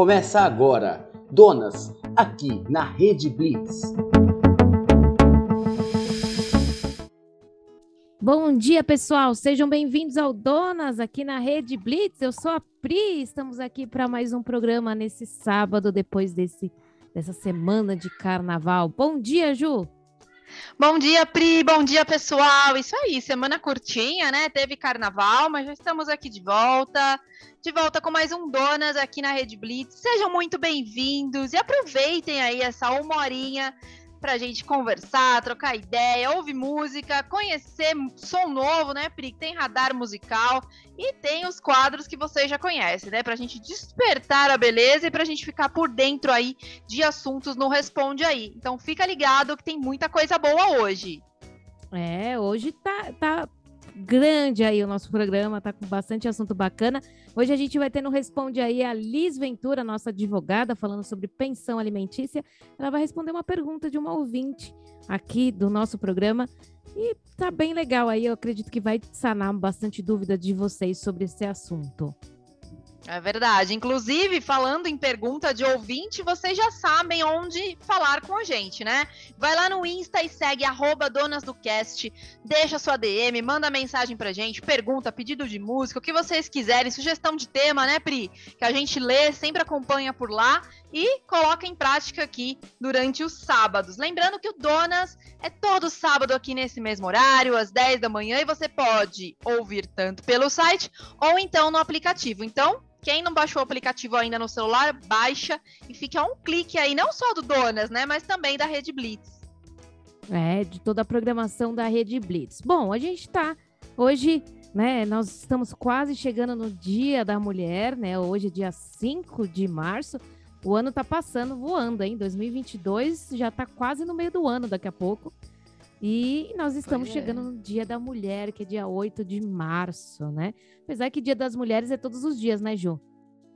Começa agora, Donas, aqui na Rede Blitz. Bom dia, pessoal. Sejam bem-vindos ao Donas aqui na Rede Blitz. Eu sou a Pri. Estamos aqui para mais um programa nesse sábado depois desse dessa semana de carnaval. Bom dia, Ju. Bom dia, Pri. Bom dia, pessoal. Isso aí, semana curtinha, né? Teve carnaval, mas já estamos aqui de volta. De volta com mais um Donas aqui na Rede Blitz. Sejam muito bem-vindos e aproveitem aí essa uma horinha pra gente conversar, trocar ideia, ouvir música, conhecer som novo, né, Pri? Tem radar musical e tem os quadros que vocês já conhecem, né? Pra gente despertar a beleza e pra gente ficar por dentro aí de assuntos no Responde Aí. Então fica ligado que tem muita coisa boa hoje. É, hoje tá, tá grande aí o nosso programa, tá com bastante assunto bacana. Hoje a gente vai ter no Responde aí a Liz Ventura, nossa advogada, falando sobre pensão alimentícia. Ela vai responder uma pergunta de uma ouvinte aqui do nosso programa. E tá bem legal aí, eu acredito que vai sanar bastante dúvida de vocês sobre esse assunto. É verdade. Inclusive, falando em pergunta de ouvinte, vocês já sabem onde falar com a gente, né? Vai lá no Insta e segue arroba Donas do Cast, deixa sua DM, manda mensagem pra gente, pergunta, pedido de música, o que vocês quiserem, sugestão de tema, né, Pri? Que a gente lê, sempre acompanha por lá e coloca em prática aqui durante os sábados. Lembrando que o Donas é todo sábado aqui nesse mesmo horário, às 10 da manhã, e você pode ouvir tanto pelo site ou então no aplicativo. Então, quem não baixou o aplicativo ainda no celular, baixa e fique a um clique aí, não só do Donas, né, mas também da Rede Blitz. É, de toda a programação da Rede Blitz. Bom, a gente tá hoje, né, nós estamos quase chegando no Dia da Mulher, né? Hoje é dia 5 de março. O ano tá passando voando, hein? 2022 já tá quase no meio do ano daqui a pouco. E nós estamos é. chegando no Dia da Mulher, que é dia 8 de março, né? Apesar que Dia das Mulheres é todos os dias, né, Ju?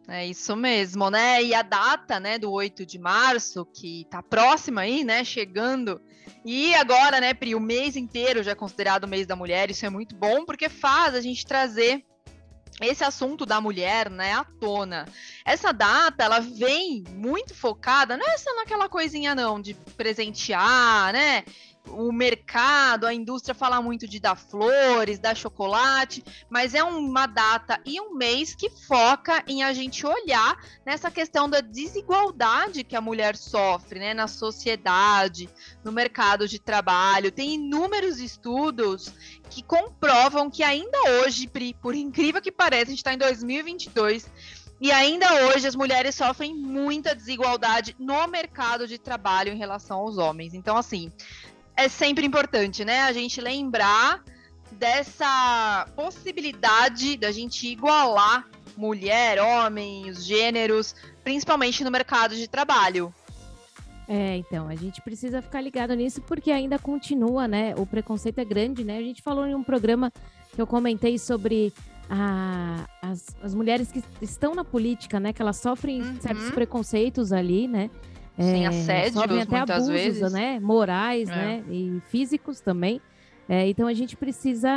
É isso mesmo, né? E a data, né, do 8 de março, que tá próxima aí, né, chegando. E agora, né, Pri, o mês inteiro já é considerado o mês da mulher, isso é muito bom, porque faz a gente trazer esse assunto da mulher, né, à tona. Essa data, ela vem muito focada, não é só naquela coisinha não, de presentear, né, o mercado, a indústria fala muito de dar flores, dar chocolate, mas é uma data e um mês que foca em a gente olhar nessa questão da desigualdade que a mulher sofre, né, na sociedade, no mercado de trabalho. Tem inúmeros estudos que comprovam que ainda hoje, Pri, por incrível que pareça, a gente está em 2022 e ainda hoje as mulheres sofrem muita desigualdade no mercado de trabalho em relação aos homens. Então, assim, é sempre importante, né? A gente lembrar dessa possibilidade da gente igualar mulher, homem, os gêneros, principalmente no mercado de trabalho. É, então, a gente precisa ficar ligado nisso porque ainda continua, né? O preconceito é grande, né? A gente falou em um programa que eu comentei sobre a- as, as mulheres que estão na política, né? Que elas sofrem Uhum. certos preconceitos ali, né? Sim, É, assédios, sofrem até abusos, vezes. né? Morais, É. né? E físicos também. É, então a gente precisa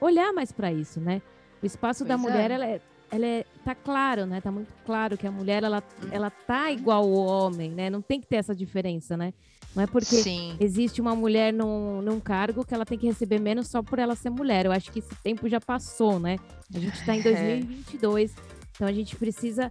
olhar mais para isso, né? O espaço da Pois é. mulher, ela é, ela é, tá claro, né? Tá muito claro que a mulher, ela, ela tá igual ao homem, né? Não tem que ter essa diferença, né? Não é porque Sim. existe uma mulher num, num cargo que ela tem que receber menos só por ela ser mulher. Eu acho que esse tempo já passou, né? A gente tá em É. 2022, então a gente precisa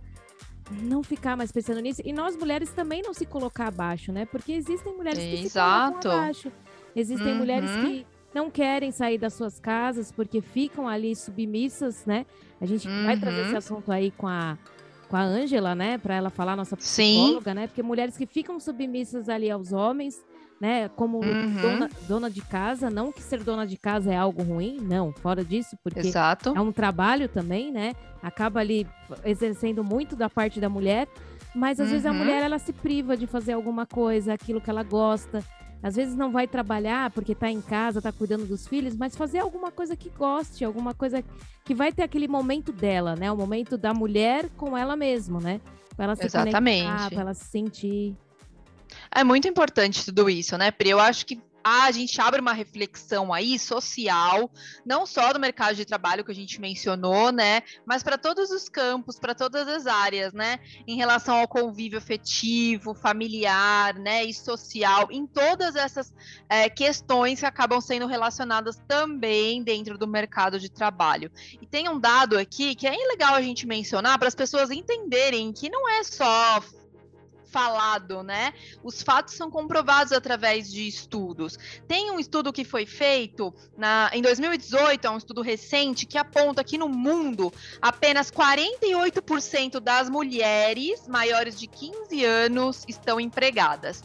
não ficar mais pensando nisso. E nós mulheres também não se colocar abaixo, né? Porque existem mulheres que Exato. se colocam abaixo. Existem Uhum. mulheres que não querem sair das suas casas porque ficam ali submissas, né? A gente vai trazer Uhum. esse assunto aí com a com a Ângela, né, para ela falar nossa Sim. psicóloga, né? Porque mulheres que ficam submissas ali aos homens, né, como Uhum. dona, dona de casa, não que ser dona de casa é algo ruim, não, fora disso, porque Exato. é um trabalho também, né? Acaba ali exercendo muito da parte da mulher, mas às vezes a Uhum. mulher ela se priva de fazer alguma coisa, aquilo que ela gosta. Às vezes não vai trabalhar porque tá em casa, tá cuidando dos filhos, mas fazer alguma coisa que goste, alguma coisa que vai ter aquele momento dela, né? O momento da mulher com ela mesma, né? Pra ela se Exatamente. conectar, pra ela se sentir. É muito importante tudo isso, né, Pri? Eu acho que a gente abre uma reflexão aí social, não só do mercado de trabalho que a gente mencionou, né, mas para todos os campos, para todas as áreas, né, em relação ao convívio afetivo, familiar, né, e social, em todas essas é, questões que acabam sendo relacionadas também dentro do mercado de trabalho. E tem um dado aqui que é legal a gente mencionar para as pessoas entenderem que não é só falado, né? Os fatos são comprovados através de estudos. Tem um estudo que foi feito na, em 2018, é um estudo recente, que aponta que no mundo apenas 48% das mulheres maiores de 15 anos estão empregadas.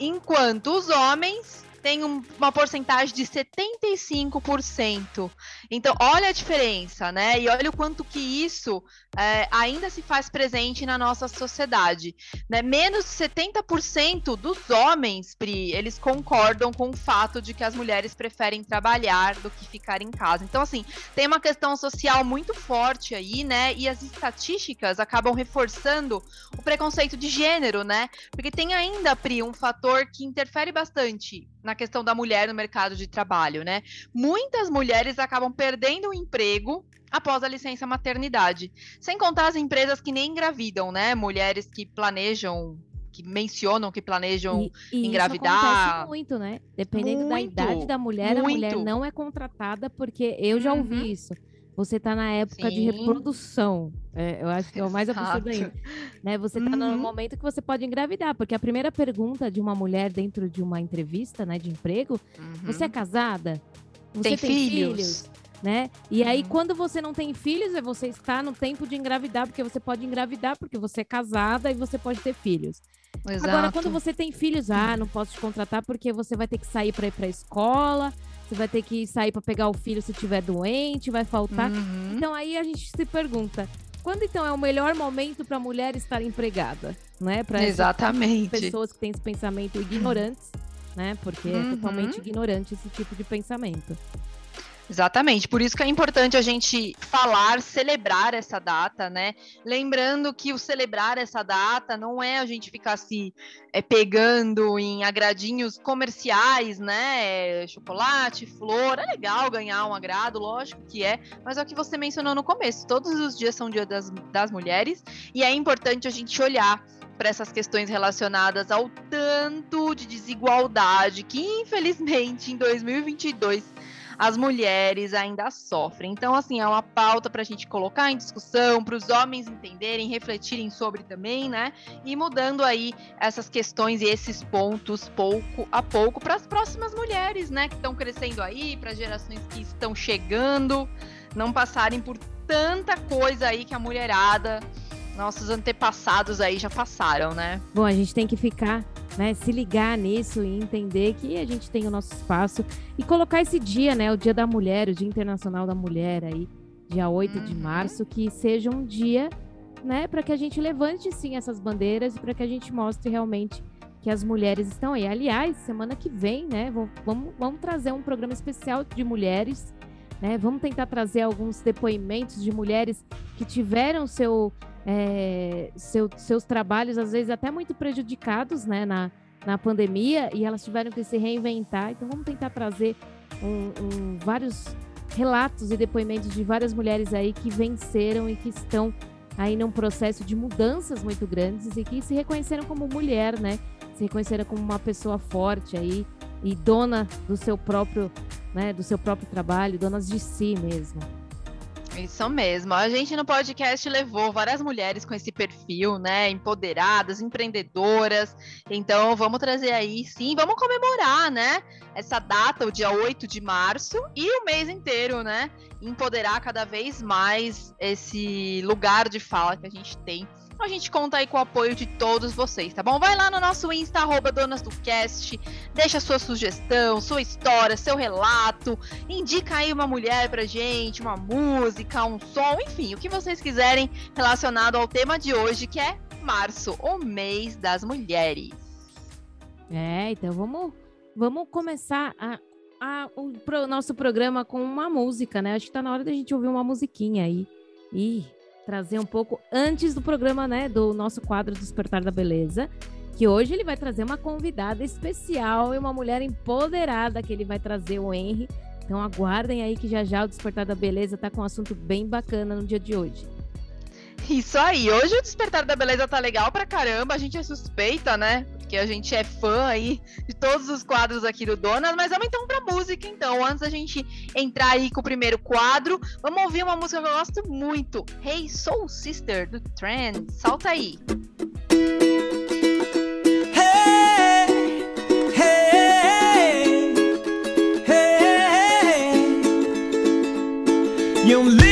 Enquanto os homens tem um, uma porcentagem de 75%. Então, olha a diferença, né? E olha o quanto que isso é, ainda se faz presente na nossa sociedade. Né? Menos de 70% dos homens, Pri, eles concordam com o fato de que as mulheres preferem trabalhar do que ficar em casa. Então, assim, tem uma questão social muito forte aí, né? E as estatísticas acabam reforçando o preconceito de gênero, né? Porque tem ainda, Pri, um fator que interfere bastante na questão da mulher no mercado de trabalho, né? Muitas mulheres acabam perdendo o emprego após a licença maternidade. Sem contar as empresas que nem engravidam, né? Mulheres que planejam que mencionam que planejam e, e engravidar. Isso acontece muito, né? Dependendo muito, da idade da mulher, muito. a mulher não é contratada, porque eu já ouvi uhum. isso. Você está na época Sim. de reprodução. É, eu acho que é o mais absurdo ainda. Né? Você está uhum. no momento que você pode engravidar, porque a primeira pergunta de uma mulher dentro de uma entrevista né, de emprego: uhum. você é casada? Você tem, tem filhos? filhos? Né? E aí, uhum. quando você não tem filhos, é você está no tempo de engravidar, porque você pode engravidar, porque você é casada e você pode ter filhos. Exato. Agora, quando você tem filhos, ah, não posso te contratar porque você vai ter que sair para ir para a escola, você vai ter que sair para pegar o filho se estiver doente, vai faltar. Uhum. Então aí a gente se pergunta, quando então é o melhor momento para a mulher estar empregada, né? Para Exatamente. pessoas que têm esse pensamento ignorantes, né? Porque uhum. é totalmente ignorante esse tipo de pensamento. Exatamente, por isso que é importante a gente falar, celebrar essa data, né? Lembrando que o celebrar essa data não é a gente ficar se é, pegando em agradinhos comerciais, né? Chocolate, flor, é legal ganhar um agrado, lógico que é, mas é o que você mencionou no começo, todos os dias são dia das, das mulheres e é importante a gente olhar para essas questões relacionadas ao tanto de desigualdade que, infelizmente, em 2022 as mulheres ainda sofrem. Então, assim, é uma pauta para a gente colocar em discussão, para os homens entenderem, refletirem sobre também, né? E mudando aí essas questões e esses pontos pouco a pouco para as próximas mulheres, né? Que estão crescendo aí, para gerações que estão chegando, não passarem por tanta coisa aí que a mulherada nossos antepassados aí já passaram, né? Bom, a gente tem que ficar, né, se ligar nisso e entender que a gente tem o nosso espaço e colocar esse dia, né, o Dia da Mulher, o Dia Internacional da Mulher aí, dia 8 uhum. de março, que seja um dia, né, para que a gente levante sim essas bandeiras e para que a gente mostre realmente que as mulheres estão aí. Aliás, semana que vem, né, vamos, vamos trazer um programa especial de mulheres né? Vamos tentar trazer alguns depoimentos de mulheres que tiveram seu, é, seu, seus trabalhos, às vezes até muito prejudicados né, na, na pandemia, e elas tiveram que se reinventar. Então, vamos tentar trazer um, um, vários relatos e depoimentos de várias mulheres aí que venceram e que estão aí num processo de mudanças muito grandes e que se reconheceram como mulher, né? Se reconheceram como uma pessoa forte aí e dona do seu próprio né, do seu próprio trabalho, donas de si mesmo. Isso mesmo. A gente no podcast levou várias mulheres com esse perfil, né? Empoderadas, empreendedoras. Então, vamos trazer aí, sim, vamos comemorar, né? Essa data, o dia 8 de março, e o mês inteiro, né? Empoderar cada vez mais esse lugar de fala que a gente tem a gente conta aí com o apoio de todos vocês, tá bom? Vai lá no nosso Insta, arroba Donas do Cast, deixa sua sugestão, sua história, seu relato, indica aí uma mulher pra gente, uma música, um som, enfim, o que vocês quiserem relacionado ao tema de hoje, que é março, o mês das mulheres. É, então vamos, vamos começar a, a, o pro, nosso programa com uma música, né? Acho que tá na hora da gente ouvir uma musiquinha aí. Ih, trazer um pouco antes do programa, né, do nosso quadro Despertar da Beleza. que hoje ele vai trazer uma convidada especial e uma mulher empoderada que ele vai trazer o Henry. Então aguardem aí que já já o Despertar da Beleza tá com um assunto bem bacana no dia de hoje. Isso aí, hoje o Despertar da Beleza tá legal pra caramba, a gente é suspeita, né? Porque a gente é fã aí de todos os quadros aqui do Donas, mas vamos então pra música então. Antes da gente entrar aí com o primeiro quadro, vamos ouvir uma música que eu gosto muito. Hey Soul Sister, do Trend. Salta aí. Your lipstick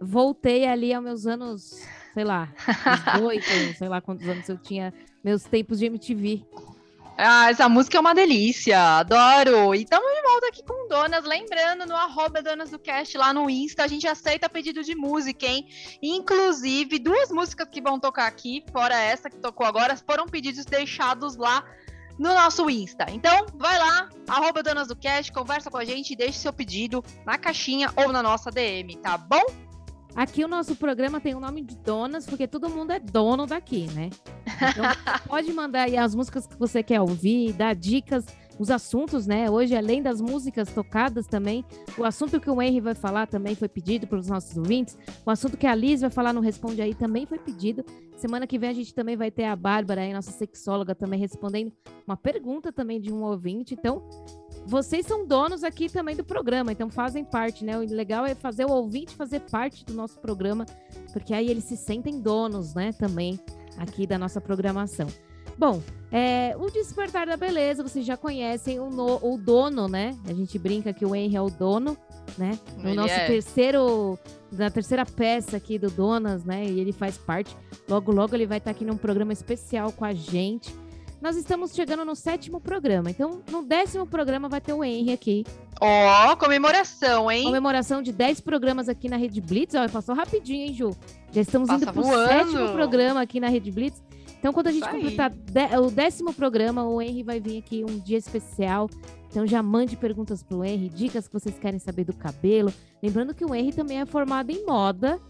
Voltei ali aos meus anos, sei lá, 18, sei lá quantos anos eu tinha, meus tempos de MTV. Ah, essa música é uma delícia, adoro. E estamos de volta aqui com Donas, lembrando no arroba Donas do Cast lá no Insta, a gente aceita pedido de música, hein? Inclusive, duas músicas que vão tocar aqui, fora essa que tocou agora, foram pedidos deixados lá no nosso Insta. Então, vai lá, arroba Donas do Cast, conversa com a gente e deixe seu pedido na caixinha ou na nossa DM, tá bom? Aqui o nosso programa tem o nome de donas, porque todo mundo é dono daqui, né? Então, pode mandar aí as músicas que você quer ouvir, dar dicas, os assuntos, né? Hoje, além das músicas tocadas também, o assunto que o Henry vai falar também foi pedido pelos nossos ouvintes. O assunto que a Liz vai falar no Responde Aí também foi pedido. Semana que vem a gente também vai ter a Bárbara aí, nossa sexóloga, também respondendo uma pergunta também de um ouvinte. Então, vocês são donos aqui também do programa, então fazem parte, né? O legal é fazer o ouvinte fazer parte do nosso programa, porque aí eles se sentem donos, né? Também aqui da nossa programação. Bom, é, o Despertar da Beleza, vocês já conhecem o, no- o dono, né? A gente brinca que o Henry é o dono, né? No Ele nosso é. terceiro, na terceira peça aqui do Donas, né? E ele faz parte. Logo, logo ele vai estar aqui num programa especial com a gente. Nós estamos chegando no sétimo programa, então no décimo programa vai ter o Henry aqui. Ó, comemoração, hein? Comemoração de 10 programas aqui na Rede Blitz. Ó, passou rapidinho, hein, Ju? Já estamos Passa indo pro voando. sétimo programa aqui na Rede Blitz. Então, quando a gente completar o décimo programa, o Henry vai vir aqui um dia especial. Então, já mande perguntas pro Henry, dicas que vocês querem saber do cabelo. Lembrando que o Henry também é formado em moda.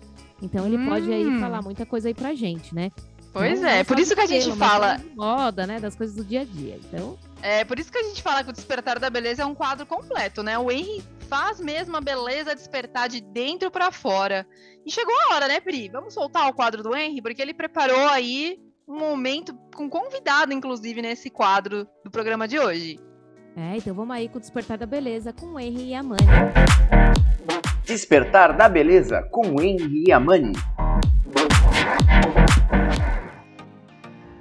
Então, ele pode aí Hum. falar muita coisa aí pra gente, né? Pois Não- é, por isso de que a gente fala. moda, né? Das coisas do dia a dia. Então, É, por isso que a gente fala que o Despertar da Beleza é um quadro completo, né? O Henry faz mesmo a beleza despertar de dentro pra fora. E chegou a hora, né, Pri? Vamos soltar o quadro do Henry, porque ele preparou aí um momento com convidado, inclusive, nesse quadro do programa de hoje. é, então vamos aí com o Despertar da Beleza com o Henry e a Mani. Despertar da Beleza com Henry e Amani.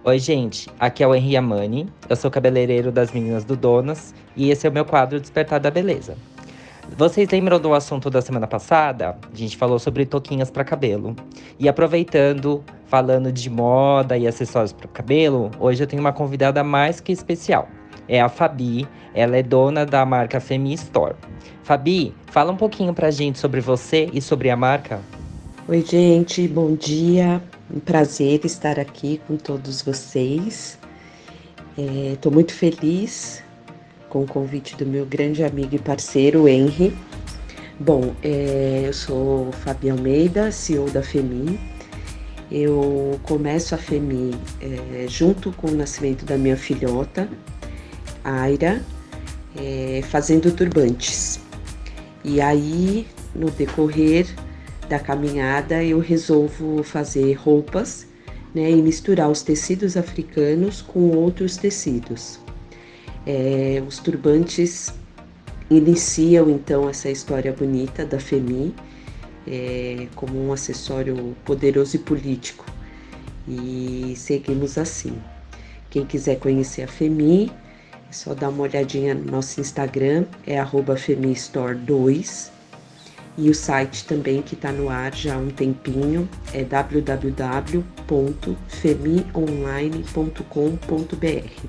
Oi, gente. Aqui é o Henri Amani. Eu sou cabeleireiro das meninas do Donas e esse é o meu quadro Despertar da Beleza. Vocês lembram do assunto da semana passada? A gente falou sobre touquinhas para cabelo. E aproveitando, falando de moda e acessórios para cabelo, hoje eu tenho uma convidada mais que especial. É a Fabi. Ela é dona da marca Femi Store. Fabi, fala um pouquinho pra gente sobre você e sobre a marca. Oi, gente, bom dia. Um prazer estar aqui com todos vocês. Estou muito feliz com o convite do meu grande amigo e parceiro, Henry. Bom, é, eu sou Fabi Almeida, CEO da FEMI. Eu começo a FEMI é, junto com o nascimento da minha filhota, Aira, é, fazendo turbantes. E aí, no decorrer da caminhada, eu resolvo fazer roupas né, e misturar os tecidos africanos com outros tecidos. É, os turbantes iniciam então essa história bonita da FEMI é, como um acessório poderoso e político. E seguimos assim. Quem quiser conhecer a FEMI, é só dar uma olhadinha no nosso Instagram, é arroba FemiStore2. E o site também que está no ar já há um tempinho é www.femionline.com.br.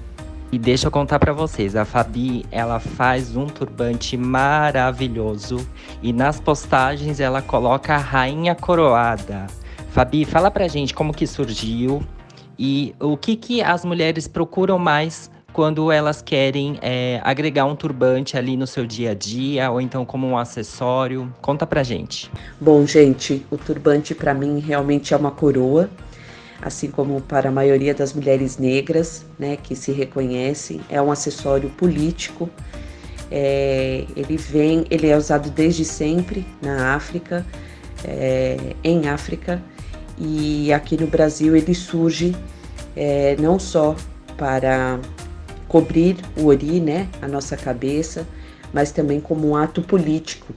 E deixa eu contar pra vocês, a Fabi, ela faz um turbante maravilhoso e nas postagens ela coloca a rainha coroada. Fabi, fala pra gente como que surgiu e o que que as mulheres procuram mais quando elas querem é, agregar um turbante ali no seu dia a dia ou então como um acessório. Conta pra gente. Bom, gente, o turbante para mim realmente é uma coroa, assim como para a maioria das mulheres negras, né, que se reconhecem, é um acessório político. É, ele vem, ele é usado desde sempre na África, é, em África, e aqui no Brasil ele surge é, não só para cobrir o ori, né, a nossa cabeça, mas também como um ato político.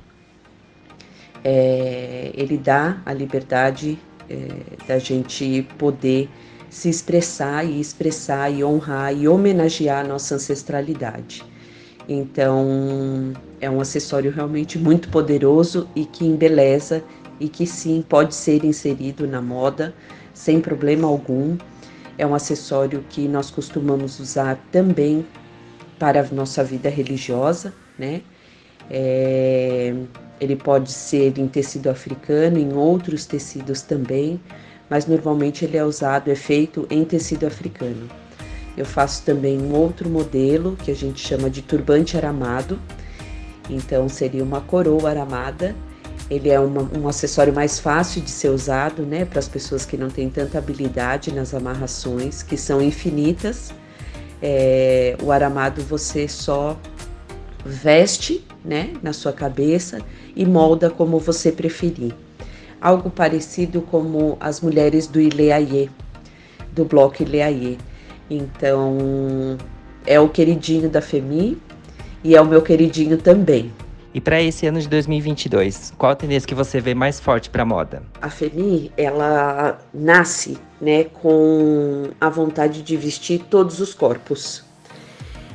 É, ele dá a liberdade é, da gente poder se expressar e expressar e honrar e homenagear a nossa ancestralidade. Então, é um acessório realmente muito poderoso e que embeleza e que sim pode ser inserido na moda sem problema algum. É um acessório que nós costumamos usar também para a nossa vida religiosa, né? É, ele pode ser em tecido africano, em outros tecidos também, mas normalmente ele é usado, é feito em tecido africano. Eu faço também um outro modelo que a gente chama de turbante aramado. Então seria uma coroa aramada. Ele é uma, um acessório mais fácil de ser usado, né, para as pessoas que não têm tanta habilidade nas amarrações, que são infinitas. É, o aramado você só veste, né, na sua cabeça e molda como você preferir. Algo parecido como as mulheres do Ileaie, do bloco Ileaie. Então, é o queridinho da Femi e é o meu queridinho também. E para esse ano de 2022, qual a tendência que você vê mais forte para moda? A Femi, ela nasce, né, com a vontade de vestir todos os corpos.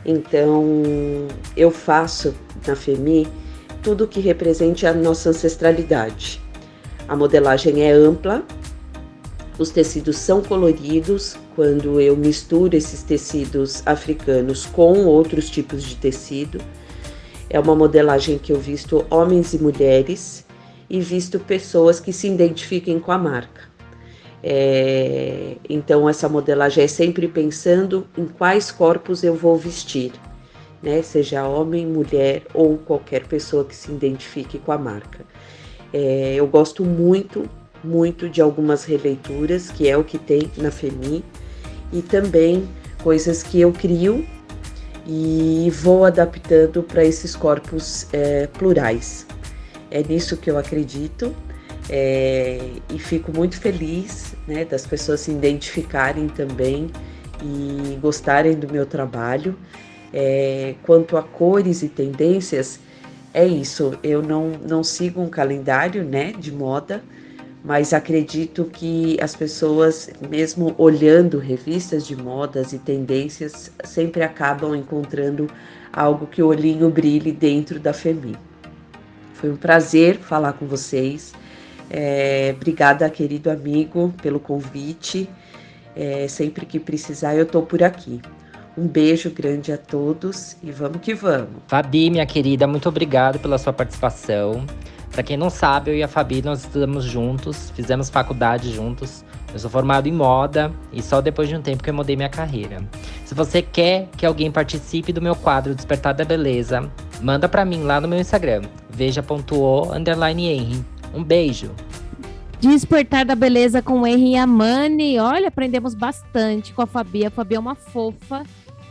Então, eu faço na Femi tudo que represente a nossa ancestralidade. A modelagem é ampla, os tecidos são coloridos quando eu misturo esses tecidos africanos com outros tipos de tecido. É uma modelagem que eu visto homens e mulheres e visto pessoas que se identifiquem com a marca. É, então, essa modelagem é sempre pensando em quais corpos eu vou vestir, né? seja homem, mulher ou qualquer pessoa que se identifique com a marca. É, eu gosto muito, muito de algumas releituras, que é o que tem na FEMI, e também coisas que eu crio e vou adaptando para esses corpos é, plurais. É nisso que eu acredito é, e fico muito feliz né, das pessoas se identificarem também e gostarem do meu trabalho. É, quanto a cores e tendências, é isso. Eu não, não sigo um calendário né, de moda, mas acredito que as pessoas, mesmo olhando revistas de modas e tendências, sempre acabam encontrando algo que o olhinho brilhe dentro da Femi. Foi um prazer falar com vocês. É, obrigada, querido amigo, pelo convite. É, sempre que precisar, eu estou por aqui. Um beijo grande a todos e vamos que vamos. Fabi, minha querida, muito obrigado pela sua participação. Para quem não sabe, eu e a Fabi nós estudamos juntos, fizemos faculdade juntos. Eu sou formado em moda e só depois de um tempo que eu mudei minha carreira. Se você quer que alguém participe do meu quadro Despertar da Beleza, manda para mim lá no meu Instagram, veja.o Henry. Um beijo! Despertar da Beleza com Henry Amani. Olha, aprendemos bastante com a Fabi. A Fabi é uma fofa.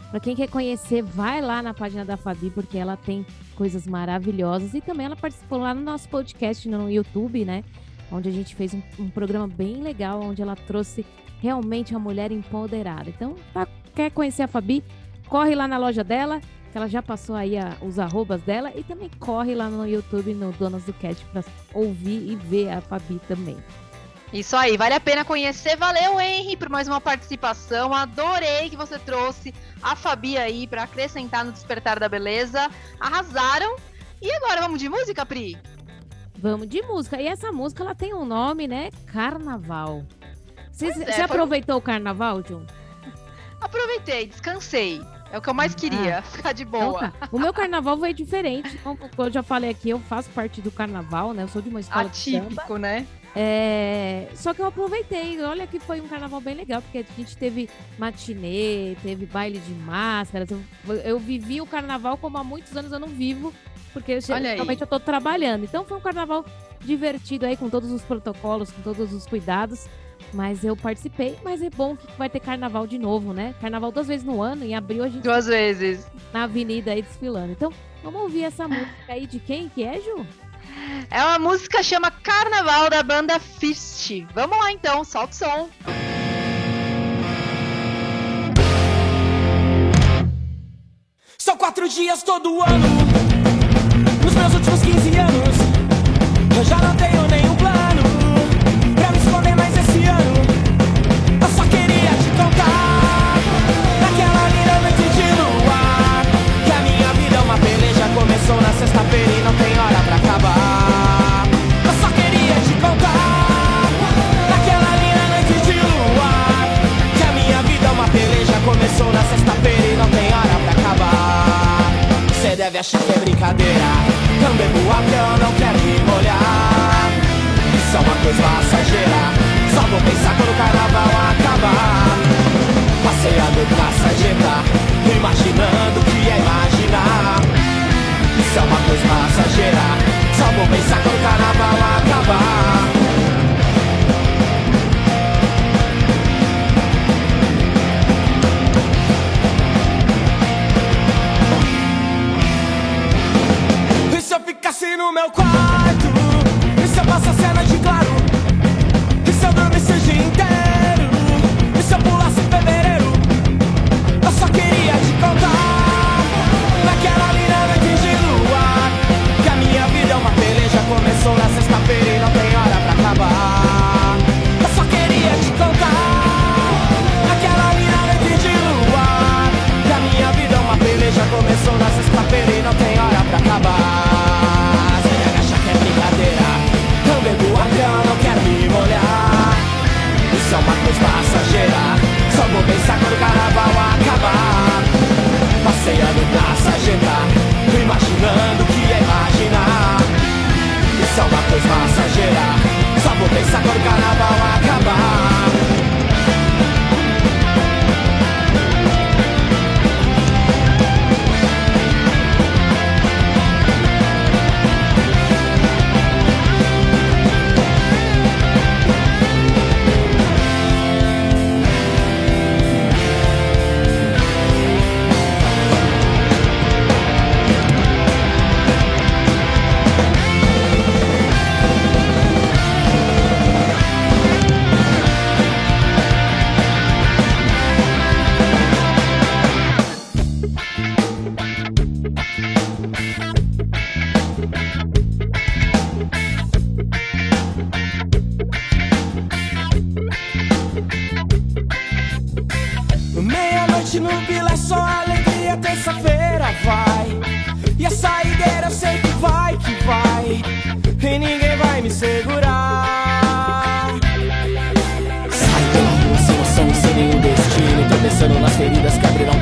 Para quem quer conhecer, vai lá na página da Fabi, porque ela tem coisas maravilhosas. E também ela participou lá no nosso podcast no YouTube, né? Onde a gente fez um, um programa bem legal, onde ela trouxe realmente a mulher empoderada. Então, tá, quer conhecer a Fabi? Corre lá na loja dela, que ela já passou aí a, os arrobas dela. E também corre lá no YouTube, no Donas do Cat, para ouvir e ver a Fabi também. Isso aí, vale a pena conhecer. Valeu, Henry, por mais uma participação. Adorei que você trouxe a Fabi aí para acrescentar no Despertar da Beleza. Arrasaram. E agora, vamos de música, Pri? Vamos de música. E essa música, ela tem um nome, né? Carnaval. Você, é, foi- aproveitou o carnaval, John? Aproveitei, descansei. É o que eu mais queria, ficar de Então boa. tá. O meu carnaval foi diferente. Como eu já falei aqui, eu faço parte do carnaval, né? Eu sou de uma escola de samba. Atípico, né? É, Só que eu aproveitei. Olha que foi um carnaval bem legal, porque a gente teve matinê, teve baile de máscaras. Eu, eu vivi o carnaval como há muitos anos eu não vivo, porque geralmente eu tô trabalhando. Então foi um carnaval divertido aí, com todos os protocolos, com todos os cuidados. Mas eu participei, mas é bom que vai ter carnaval de novo, né? Carnaval duas vezes no ano, em abril a gente Duas vezes. na avenida aí desfilando. Então, vamos ouvir essa música aí de quem que é, Ju? É uma música chama Carnaval da banda Fist. Vamos lá então, solta o som. São quatro dias todo ano. Nos meus últimos 15 anos, eu já não tenho Deve achar que é brincadeira. Não bebo água, eu não quero me molhar. Isso é uma coisa passageira. Só vou pensar quando o carnaval acabar. Passeando pra sarjeta, imaginando o que é imaginar. Isso é uma coisa passageira. Só vou pensar quando o carnaval acabar. Eu sei que vai, que vai. E ninguém vai me segurar. Sai pela rua sem noção, sem nenhum destino. Tropeçando nas feridas que abrirão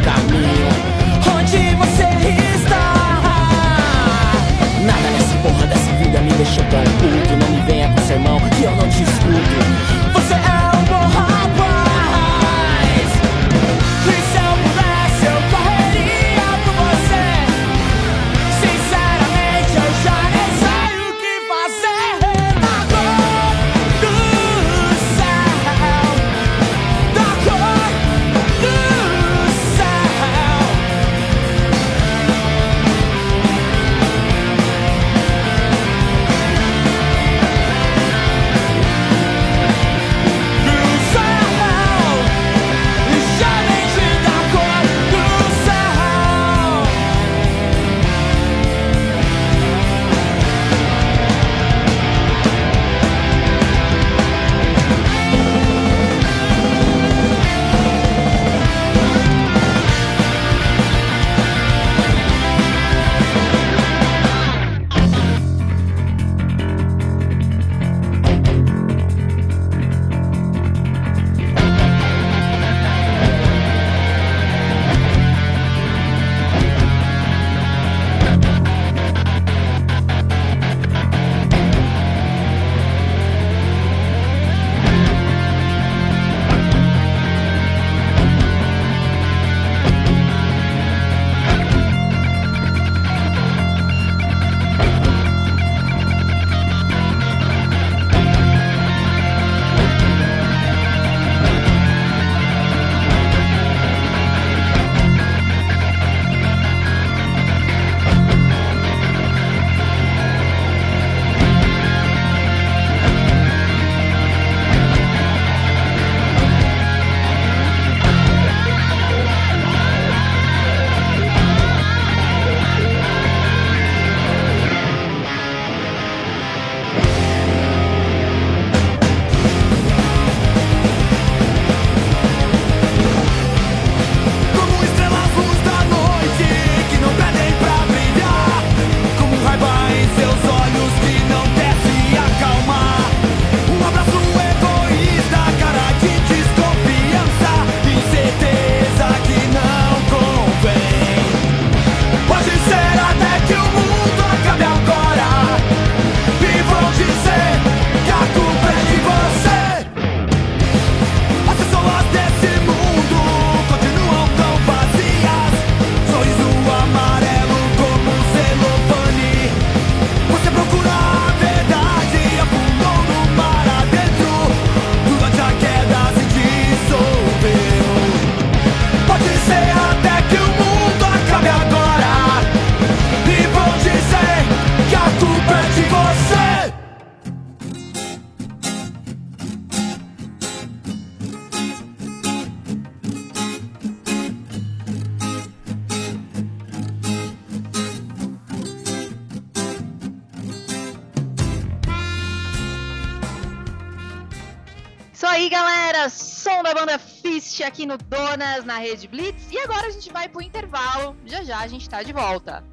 banda Fist aqui no Donas, na Rede Blitz. E agora a gente vai pro intervalo. Já já a gente tá de volta.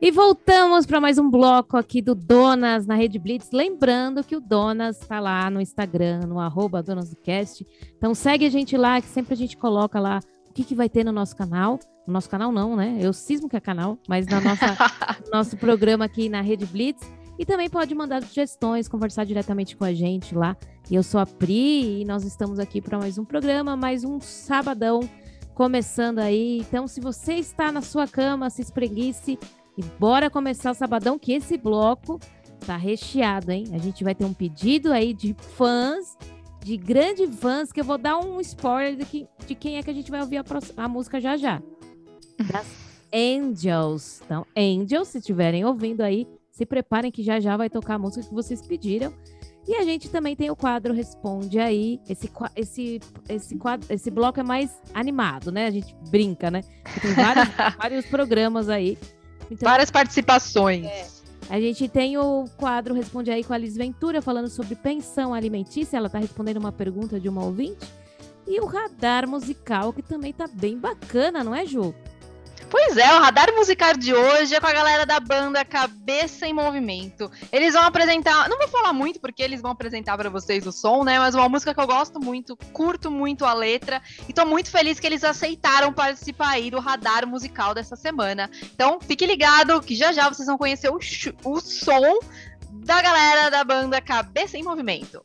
E voltamos para mais um bloco aqui do Donas na Rede Blitz. Lembrando que o Donas está lá no Instagram, no arroba Donas do Cast. Então segue a gente lá, que sempre a gente coloca lá o que, que vai ter no nosso canal. No nosso canal não, né? Eu cismo que é canal, mas na nossa nosso programa aqui na Rede Blitz. E também pode mandar sugestões, conversar diretamente com a gente lá. E eu sou a Pri e nós estamos aqui para mais um programa, mais um sabadão começando aí. Então, se você está na sua cama, se espreguice e bora começar o sabadão, que esse bloco tá recheado, hein? A gente vai ter um pedido aí de fãs, de grandes fãs, que eu vou dar um spoiler de, que, de quem é que a gente vai ouvir a, a música já já. Das Angels. Então, Angels, se estiverem ouvindo aí, se preparem que já já vai tocar a música que vocês pediram. E a gente também tem o quadro Responde Aí. Esse, esse, esse, quadro, esse bloco é mais animado, né? A gente brinca, né? Tem vários, vários programas aí. Então, Várias participações. a gente tem o quadro Responde Aí com a Liz Ventura, falando sobre pensão alimentícia. Ela tá respondendo uma pergunta de uma ouvinte. E o radar musical, que também tá bem bacana, não é, Ju? Pois é, o Radar Musical de hoje é com a galera da banda Cabeça em Movimento. Eles vão apresentar, não vou falar muito porque eles vão apresentar para vocês o som, né? Mas uma música que eu gosto muito, curto muito a letra e tô muito feliz que eles aceitaram participar aí do Radar Musical dessa semana. Então, fique ligado que já já vocês vão conhecer o, o som da galera da banda Cabeça em Movimento.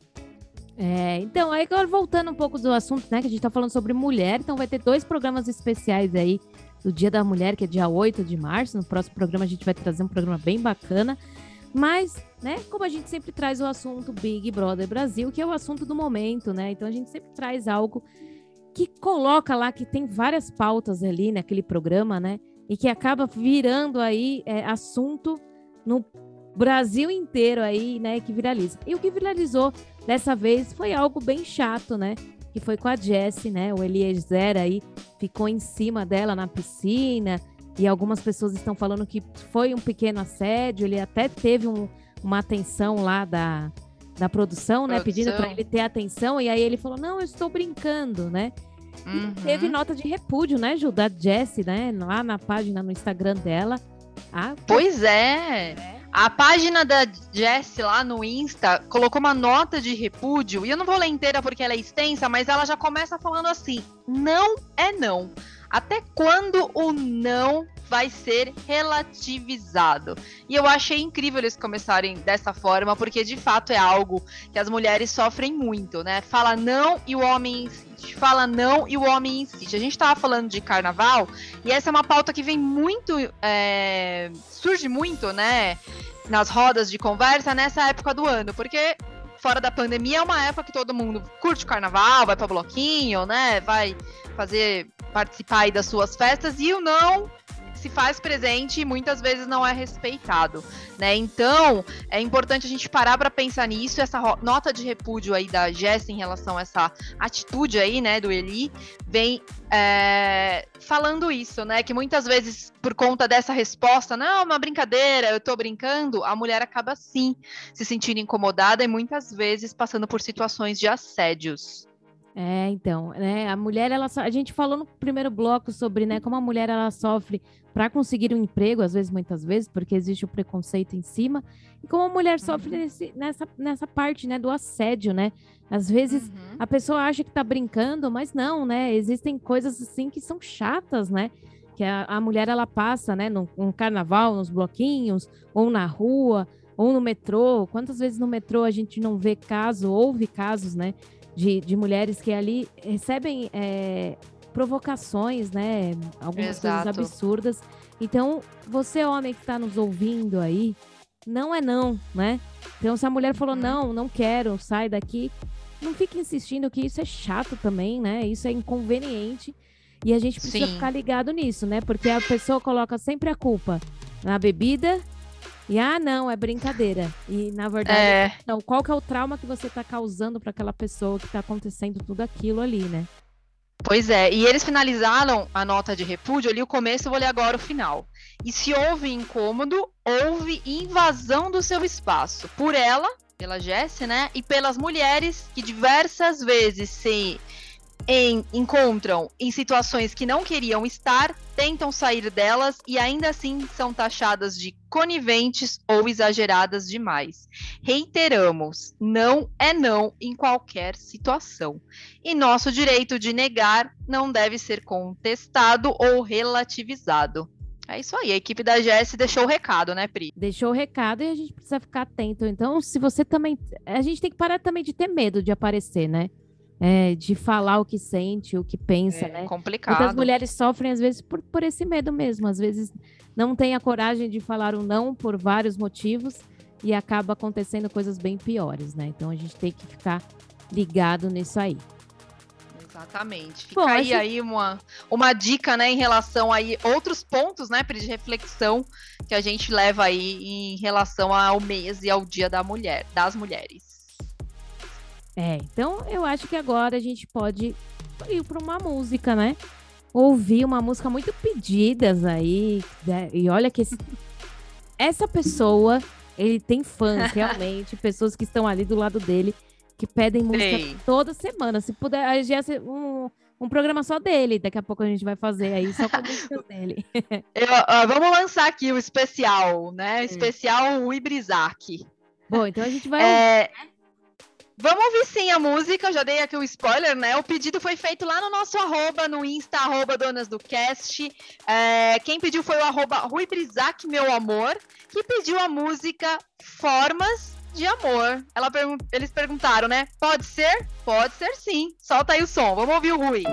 É, então, aí agora voltando um pouco do assunto, né, que a gente tá falando sobre mulher, então vai ter dois programas especiais aí do Dia da Mulher, que é dia 8 de março. No próximo programa a gente vai trazer um programa bem bacana. Mas, né, como a gente sempre traz o assunto Big Brother Brasil, que é o assunto do momento, né? Então a gente sempre traz algo que coloca lá, que tem várias pautas ali naquele programa, né? E que acaba virando aí é, assunto no Brasil inteiro aí, né? Que viraliza. E o que viralizou dessa vez foi algo bem chato, né? Que foi com a Jessie, né? O Eliezer aí ficou em cima dela na piscina. E algumas pessoas estão falando que foi um pequeno assédio. Ele até teve um- uma atenção lá da, da produção, né? Pedindo para Produção. ele ter atenção. E aí ele falou: Não, eu estou brincando, né? E Uhum. teve nota de repúdio, né, Ju? Da Jessie, né? Lá na página, no Instagram dela. Ah, Pois é. A página da Jess lá no Insta colocou uma nota de repúdio, e eu não vou ler inteira porque ela é extensa, mas ela já começa falando assim: não é não. Até quando o não vai ser relativizado? E eu achei incrível eles começarem dessa forma, porque de fato é algo que as mulheres sofrem muito, né? Fala não e o homem insiste. Fala não e o homem insiste. A gente tava falando de carnaval, e essa é uma pauta que vem muito. é, surge muito, né? Nas rodas de conversa nessa época do ano, porque fora da pandemia é uma época que todo mundo curte o carnaval, vai pra bloquinho, né? Vai fazer participar aí das suas festas e o não se faz presente e muitas vezes não é respeitado, né? Então, é importante a gente parar para pensar nisso, essa nota de repúdio aí da Jess em relação a essa atitude aí, né, do Eli, vem é, falando isso, né? Que muitas vezes, por conta dessa resposta, não, é uma brincadeira, eu tô brincando, a mulher acaba sim se sentindo incomodada e muitas vezes passando por situações de assédios. É, então, né, a mulher, ela, a gente falou no primeiro bloco sobre, né, como a mulher, ela sofre para conseguir um emprego, às vezes, muitas vezes, porque existe o preconceito em cima, e como a mulher sofre nesse- nessa, nessa parte, né, do assédio, né, às vezes Uhum. a pessoa acha que tá brincando, mas não, né, existem coisas, assim, que são chatas, né, que a, a mulher, ela passa, né, no, no carnaval, nos bloquinhos, ou na rua, ou no metrô, quantas vezes no metrô a gente não vê caso, ouve casos, né, de, de mulheres que ali recebem é, provocações, né? Algumas Exato. coisas absurdas. Então, você, homem que está nos ouvindo aí, não é não, né? Então, se a mulher falou, Hum. não, não quero, sai daqui, não fique insistindo que isso é chato também, né? Isso é inconveniente. E a gente precisa Sim. ficar ligado nisso, né? Porque a pessoa coloca sempre a culpa na bebida e, ah, não, é brincadeira. E, na verdade, É, então, qual que é o trauma que você está causando para aquela pessoa que está acontecendo tudo aquilo ali, né? Pois é, e eles finalizaram a nota de repúdio, ali o começo, eu vou ler agora o final. E se houve incômodo, houve invasão do seu espaço. Por ela, pela Jessie, né? E pelas mulheres que diversas vezes se em- encontram em situações que não queriam estar, tentam sair delas e ainda assim são taxadas de coniventes ou exageradas demais. Reiteramos, não é não em qualquer situação. E nosso direito de negar não deve ser contestado ou relativizado. É isso aí, a equipe da Jess deixou o recado, né, Pri? Deixou o recado e a gente precisa ficar atento. Então, se você também. A gente tem que parar também de ter medo de aparecer, né? É, de falar o que sente, o que pensa, né? complicado. Muitas mulheres sofrem, às vezes, por, por esse medo mesmo. Às vezes não tem a coragem de falar o não por vários motivos e acaba acontecendo coisas bem piores, né? Então a gente tem que ficar ligado nisso aí. Exatamente. Fica Bom, aí, aí uma, uma dica, né, em relação aí outros pontos, né, de reflexão que a gente leva aí em relação ao mês e ao Dia da Mulher, das Mulheres. É, então eu acho que agora a gente pode ir para uma música, né? Ouvir uma música muito pedidas aí. né? E olha que esse- essa pessoa, ele tem fãs realmente, pessoas que estão ali do lado dele, que pedem música Sei. toda semana. Se puder, a Jéssica, um, um programa só dele. Daqui a pouco a gente vai fazer aí, só com músicas dele. Eu, ó, vamos lançar aqui o especial, né? Especial Rui Brizac. Bom, então a gente vai. É, Vamos ouvir sim a música, já dei aqui o spoiler, né? O pedido foi feito lá no nosso arroba, no Insta, arroba Donas do Cast. É, quem pediu foi o arroba Rui Brizac, meu amor, que pediu a música Formas de Amor. Ela pergun- eles perguntaram, né? Pode ser? Pode ser sim. Solta aí o som, vamos ouvir o Rui.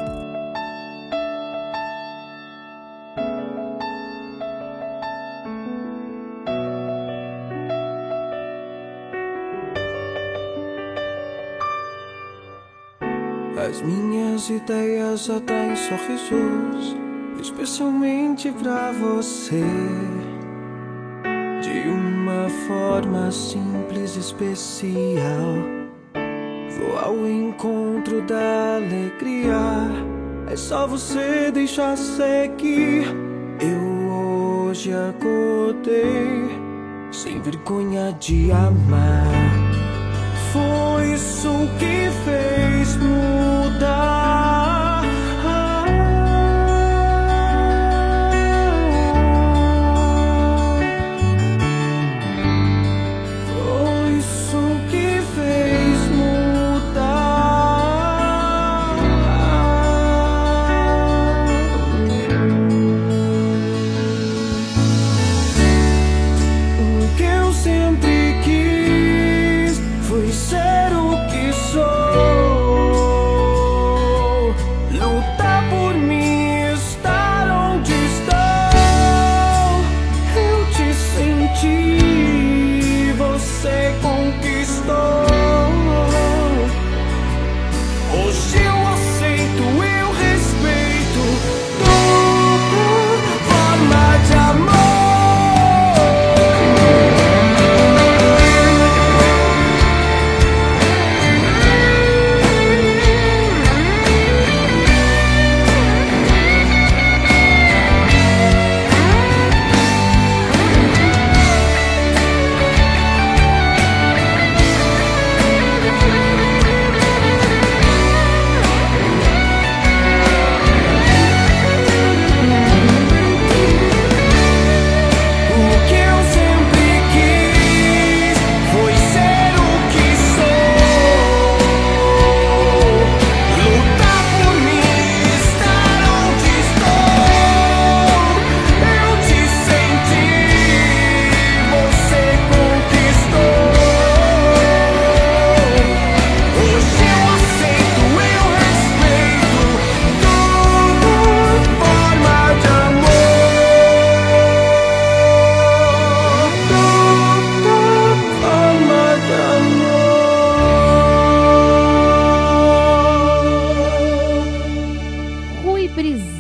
As minhas ideias têm sorrisos, especialmente pra você. De uma forma simples e especial. Vou ao encontro da alegria. É só você deixar seguir. Eu hoje acordei sem vergonha de amar. Foi isso que fez die.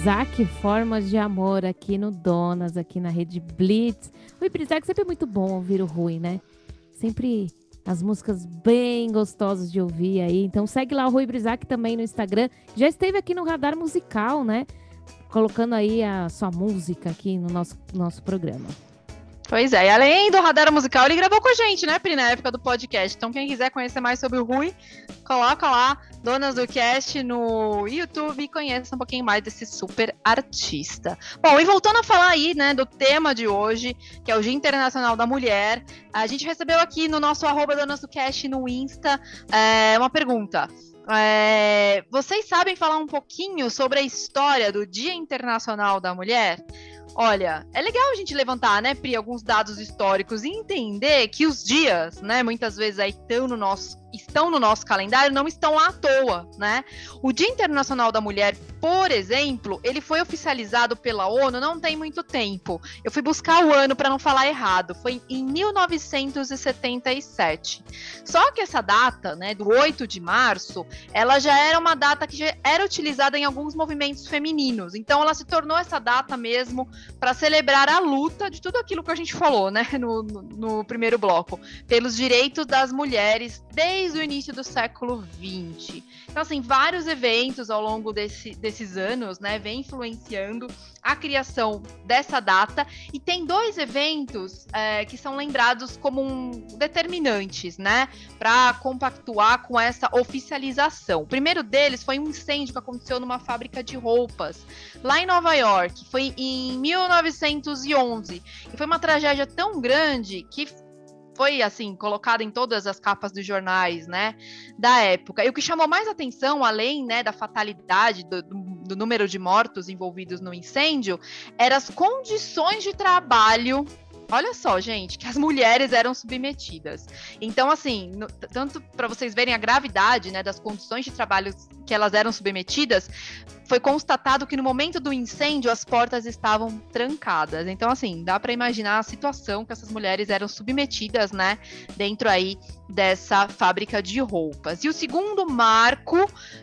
Brizac, Formas de Amor, aqui no Donas, aqui na Rede Blitz. Rui Brizac, sempre é muito bom ouvir o Rui, né? Sempre as músicas bem gostosas de ouvir aí. Então segue lá o Rui Brizac também no Instagram. Já esteve aqui no Radar Musical, né? Colocando aí a sua música aqui no nosso, nosso programa. Pois é, e além do Radar Musical, ele gravou com a gente, né, Pri, na época do podcast. Então, quem quiser conhecer mais sobre o Rui, coloca lá, Donas do Cast, no YouTube e conheça um pouquinho mais desse super artista. Bom, e voltando a falar aí, né, do tema de hoje, que é o Dia Internacional da Mulher, a gente recebeu aqui no nosso arroba Donas do Cast no Insta é, uma pergunta. É, vocês sabem falar um pouquinho sobre a história do Dia Internacional da Mulher? Olha, é legal a gente levantar, né, Pri, alguns dados históricos e entender que os dias, né, muitas vezes aí estão no nosso, estão no nosso calendário, não estão à toa, né? O Dia Internacional da Mulher, por exemplo, ele foi oficializado pela ONU não tem muito tempo. Eu fui buscar o ano para não falar errado, foi em 1977. Só que essa data, né, do 8 de março, ela já era uma data que já era utilizada em alguns movimentos femininos. Então ela se tornou essa data mesmo para celebrar a luta de tudo aquilo que a gente falou, né, no, no, no primeiro bloco, pelos direitos das mulheres desde desde o início do século XX. Então, assim, vários eventos ao longo desse, desses anos, né, vem influenciando a criação dessa data. E tem dois eventos é, que são lembrados como um, determinantes, né, para compactuar com essa oficialização. O primeiro deles foi um incêndio que aconteceu numa fábrica de roupas lá em Nova York. Foi em 1911 e foi uma tragédia tão grande que foi assim colocada em todas as capas dos jornais, né, da época. E o que chamou mais atenção, além, né, da fatalidade do, do número de mortos envolvidos no incêndio, eram as condições de trabalho Olha só, gente, que as mulheres eram submetidas. Então, assim, no, tanto para vocês verem a gravidade né, das condições de trabalho que elas eram submetidas, foi constatado que no momento do incêndio as portas estavam trancadas. Então, assim, dá para imaginar a situação que essas mulheres eram submetidas, né, dentro aí dessa fábrica de roupas. E o segundo marco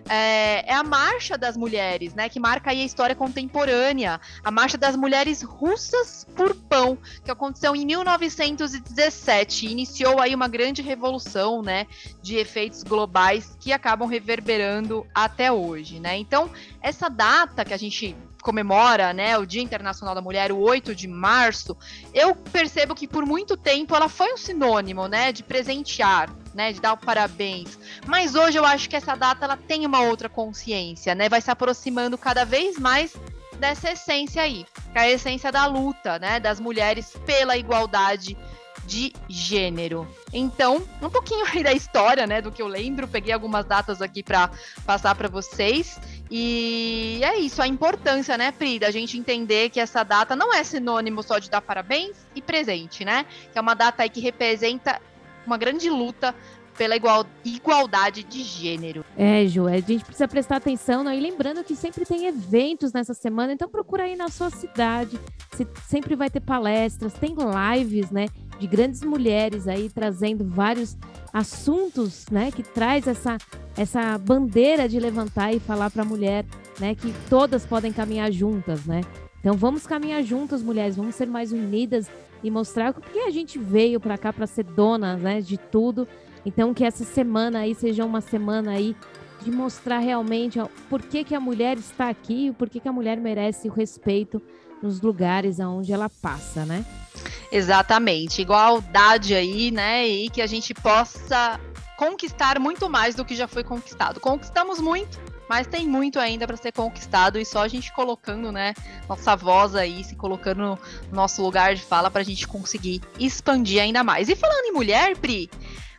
é, é, a Marcha das Mulheres, né, que marca aí a história contemporânea, a Marcha das Mulheres Russas por Pão, que aconteceu em 1917, iniciou aí uma grande revolução, né, de efeitos globais que acabam reverberando até hoje, né? Então, essa data que a gente comemora, né, o Dia Internacional da Mulher, o 8 de março, eu percebo que por muito tempo ela foi um sinônimo, né, de presentear, né, de dar o parabéns. Mas hoje eu acho que essa data ela tem uma outra consciência, né, vai se aproximando cada vez mais dessa essência aí, que é a essência da luta, né, das mulheres pela igualdade de gênero. Então, um pouquinho aí da história, né, do que eu lembro, peguei algumas datas aqui para passar para vocês. E é isso, a importância, né, Pri, da gente entender que essa data não é sinônimo só de dar parabéns e presente, né? Que é uma data aí que representa uma grande luta pela igual, igualdade de gênero. É, Ju, a gente precisa prestar atenção, né? E lembrando que sempre tem eventos nessa semana, então procura aí na sua cidade. Se, sempre vai ter palestras, tem lives, né? De grandes mulheres aí trazendo vários assuntos, né? Que traz essa, essa bandeira de levantar e falar para a mulher, né? Que todas podem caminhar juntas, né? Então vamos caminhar juntas, mulheres, vamos ser mais unidas e mostrar o que a gente veio para cá para ser dona, né? De tudo então que essa semana aí seja uma semana aí de mostrar realmente ó, por que, que a mulher está aqui, por que, que a mulher merece o respeito nos lugares aonde ela passa, né? Exatamente, igualdade aí, né? E que a gente possa conquistar muito mais do que já foi conquistado. Conquistamos muito, mas tem muito ainda para ser conquistado e só a gente colocando, né, nossa voz aí, se colocando no nosso lugar de fala para a gente conseguir expandir ainda mais. E falando em mulher, Pri,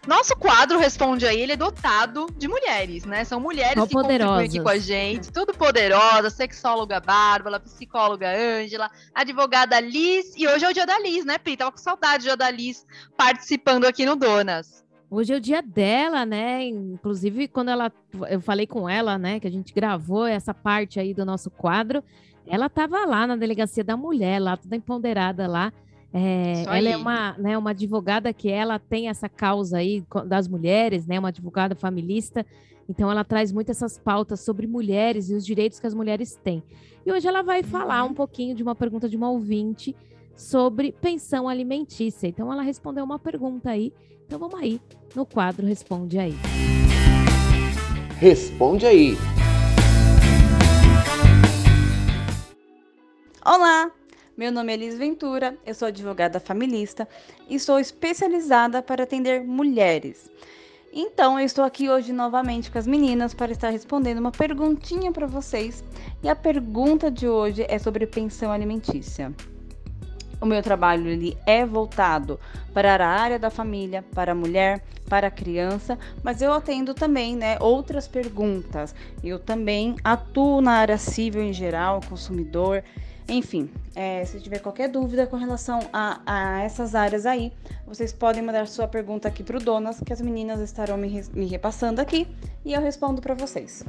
nosso quadro Responde aí, ele é dotado de mulheres, né? São mulheres Só que contribuem aqui com a gente, tudo poderosa, sexóloga Bárbara, psicóloga Ângela, advogada Liz, e hoje é o dia da Liz, né, Pri? Tava com saudade do dia da Liz participando aqui no Donas. Hoje é o dia dela, né? Inclusive, quando ela eu falei com ela, né, que a gente gravou essa parte aí do nosso quadro, ela estava lá na delegacia da mulher, lá toda empoderada lá. É, ela é uma, né, uma advogada que ela tem essa causa aí das mulheres, né, uma advogada familista. Então ela traz muito essas pautas sobre mulheres e os direitos que as mulheres têm. E hoje ela vai falar Uhum. um pouquinho de uma pergunta de uma ouvinte sobre pensão alimentícia. Então ela respondeu uma pergunta aí. Então vamos aí no quadro Responde aí. Responde aí. Olá, meu nome é Elis Ventura, eu sou advogada familista e sou especializada para atender mulheres. Então, eu estou aqui hoje novamente com as meninas para estar respondendo uma perguntinha para vocês. E a pergunta de hoje é sobre pensão alimentícia. O meu trabalho ele é voltado para a área da família, para a mulher, para a criança, mas eu atendo também, né, outras perguntas. Eu também atuo na área civil em geral, consumidor, enfim, é, se tiver qualquer dúvida com relação a, a essas áreas aí, vocês podem mandar sua pergunta aqui para o Donas, que as meninas estarão me, me repassando aqui e eu respondo para vocês.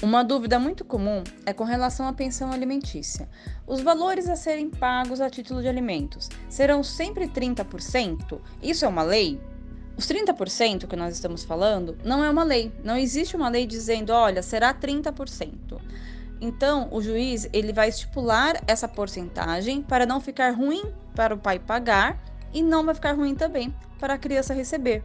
Uma dúvida muito comum é com relação à pensão alimentícia. Os valores a serem pagos a título de alimentos serão sempre 30%? Isso é uma lei? Os 30% que nós estamos falando não é uma lei. Não existe uma lei dizendo, olha, será 30%. Então, o juiz ele vai estipular essa porcentagem para não ficar ruim para o pai pagar e não vai ficar ruim também para a criança receber.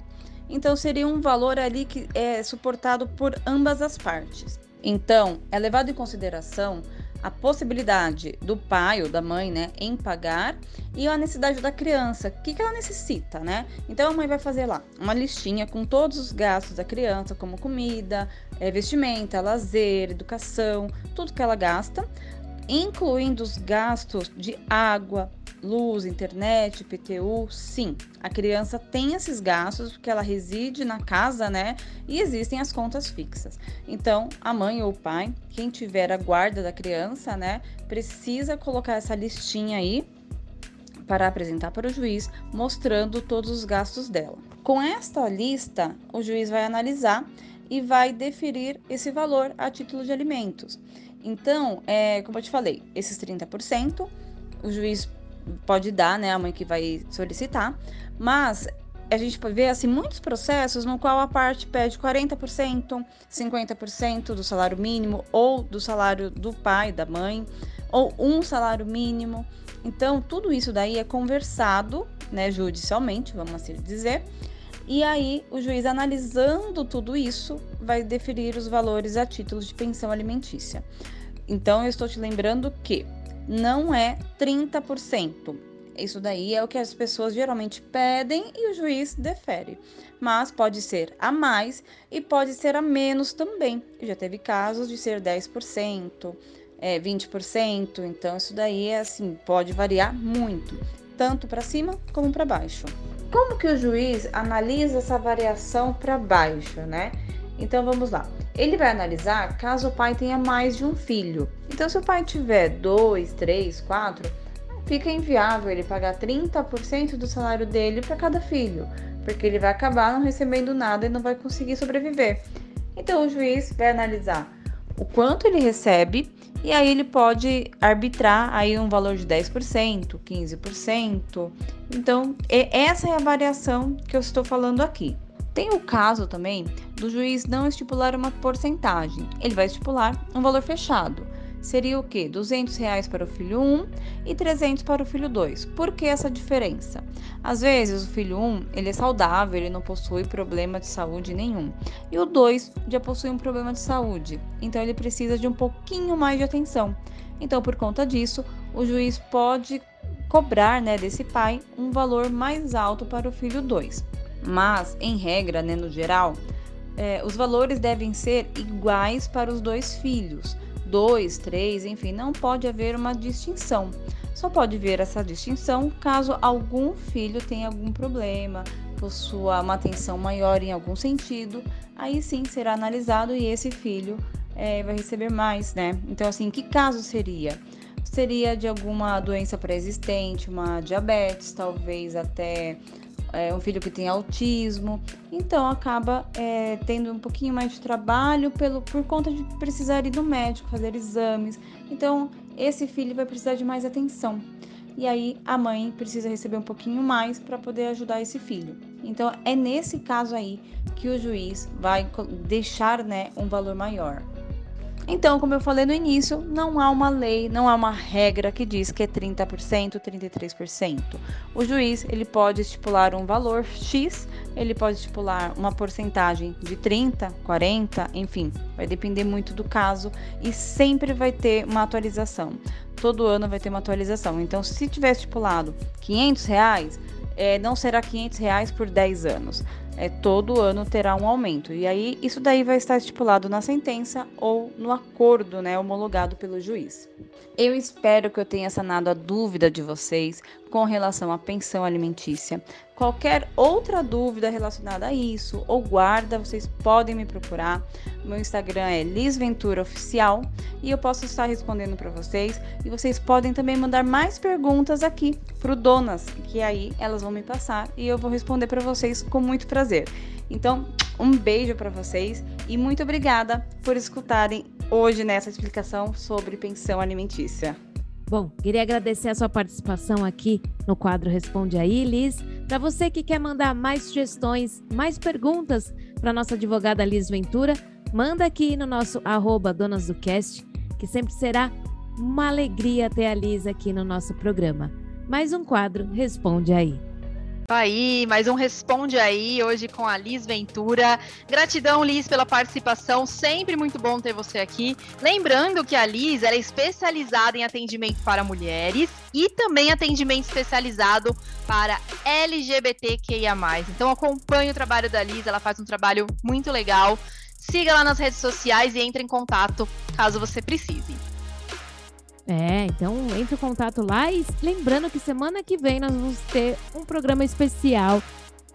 Então seria um valor ali que é suportado por ambas as partes. Então, é levado em consideração a possibilidade do pai ou da mãe, né, em pagar e a necessidade da criança, o que, que ela necessita, né? Então a mãe vai fazer lá uma listinha com todos os gastos da criança, como comida, é, vestimenta, lazer, educação, tudo que ela gasta, incluindo os gastos de água, luz, internet, PTU, sim, a criança tem esses gastos porque ela reside na casa, né? E existem as contas fixas. Então, a mãe ou o pai, quem tiver a guarda da criança, né, precisa colocar essa listinha aí para apresentar para o juiz, mostrando todos os gastos dela. Com esta lista, o juiz vai analisar e vai deferir esse valor a título de alimentos. Então, é, como eu te falei, esses 30%, o juiz pode dar, né, a mãe que vai solicitar, mas a gente ver assim muitos processos no qual a parte pede 40%, 50% do salário mínimo ou do salário do pai, da mãe, ou um salário mínimo. Então, tudo isso daí é conversado, né, judicialmente, vamos assim dizer. E aí, o juiz analisando tudo isso, vai deferir os valores a título de pensão alimentícia. Então, eu estou te lembrando que não é 30%. Isso daí é o que as pessoas geralmente pedem e o juiz defere. Mas pode ser a mais e pode ser a menos também. Já teve casos de ser 10%, é, 20%. Então, isso daí é assim, pode variar muito, tanto para cima como para baixo. Como que o juiz analisa essa variação para baixo, né? Então vamos lá. Ele vai analisar caso o pai tenha mais de um filho. Então, se o pai tiver dois, três, quatro, fica inviável ele pagar 30% do salário dele para cada filho, porque ele vai acabar não recebendo nada e não vai conseguir sobreviver. Então, o juiz vai analisar o quanto ele recebe e aí ele pode arbitrar aí um valor de 10%, 15%. Então, essa é a variação que eu estou falando aqui. Tem o caso também do juiz não estipular uma porcentagem. Ele vai estipular um valor fechado. Seria o quê? 200 reais para o filho 1 e 300 para o filho 2. Por que essa diferença? Às vezes o filho 1 ele é saudável, ele não possui problema de saúde nenhum. E o 2 já possui um problema de saúde, então ele precisa de um pouquinho mais de atenção. Então, por conta disso, o juiz pode cobrar né, desse pai um valor mais alto para o filho 2. Mas, em regra, né, no geral, é, os valores devem ser iguais para os dois filhos. Dois, três, enfim, não pode haver uma distinção. Só pode ver essa distinção caso algum filho tenha algum problema, possua uma atenção maior em algum sentido, aí sim será analisado e esse filho é, vai receber mais, né? Então, assim, que caso seria? Seria de alguma doença pré-existente, uma diabetes, talvez até é, um filho que tem autismo, então acaba é, tendo um pouquinho mais de trabalho pelo, por conta de precisar ir no médico, fazer exames. Então, esse filho vai precisar de mais atenção. E aí a mãe precisa receber um pouquinho mais para poder ajudar esse filho. Então, é nesse caso aí que o juiz vai deixar né, um valor maior. Então, como eu falei no início, não há uma lei, não há uma regra que diz que é 30%, 33%. O juiz, ele pode estipular um valor X, ele pode estipular uma porcentagem de 30, 40, enfim, vai depender muito do caso e sempre vai ter uma atualização. Todo ano vai ter uma atualização. Então, se tiver estipulado 500 reais, é, não será 500 reais por 10 anos é, todo ano terá um aumento. E aí, isso daí vai estar estipulado na sentença ou no acordo né, homologado pelo juiz. Eu espero que eu tenha sanado a dúvida de vocês com relação à pensão alimentícia. Qualquer outra dúvida relacionada a isso ou guarda, vocês podem me procurar. Meu Instagram é lisventuraoficial e eu posso estar respondendo para vocês. E vocês podem também mandar mais perguntas aqui pro Donas, que aí elas vão me passar e eu vou responder para vocês com muito prazer. Então, um beijo para vocês e muito obrigada por escutarem hoje nessa explicação sobre pensão alimentícia. Bom, queria agradecer a sua participação aqui no quadro Responde aí, Liz. Para você que quer mandar mais sugestões, mais perguntas para nossa advogada Liz Ventura, manda aqui no nosso arroba Donas do Cast, que sempre será uma alegria ter a Liz aqui no nosso programa. Mais um quadro Responde aí. Aí, mais um Responde Aí, hoje com a Liz Ventura. Gratidão, Liz, pela participação. Sempre muito bom ter você aqui. Lembrando que a Liz é especializada em atendimento para mulheres e também atendimento especializado para LGBTQIA. Então acompanhe o trabalho da Liz, ela faz um trabalho muito legal. Siga lá nas redes sociais e entre em contato caso você precise. É, então entre em contato lá e lembrando que semana que vem nós vamos ter um programa especial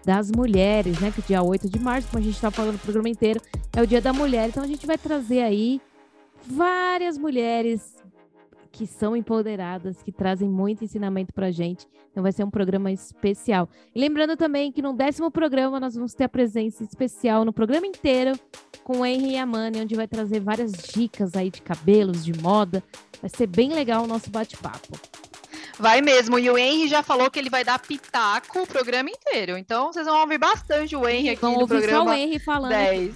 das mulheres, né? Que dia 8 de março, como a gente está falando o programa inteiro, é o dia da mulher. Então a gente vai trazer aí várias mulheres que são empoderadas, que trazem muito ensinamento pra gente. Então vai ser um programa especial. E lembrando também que no décimo programa nós vamos ter a presença especial no programa inteiro com o Henry Yamane, onde vai trazer várias dicas aí de cabelos, de moda. Vai ser bem legal o nosso bate-papo. Vai mesmo. E o Henry já falou que ele vai dar pitaco o programa inteiro. Então vocês vão ouvir bastante o Henry aqui Vão no ouvir programa só o Henry falando. 10.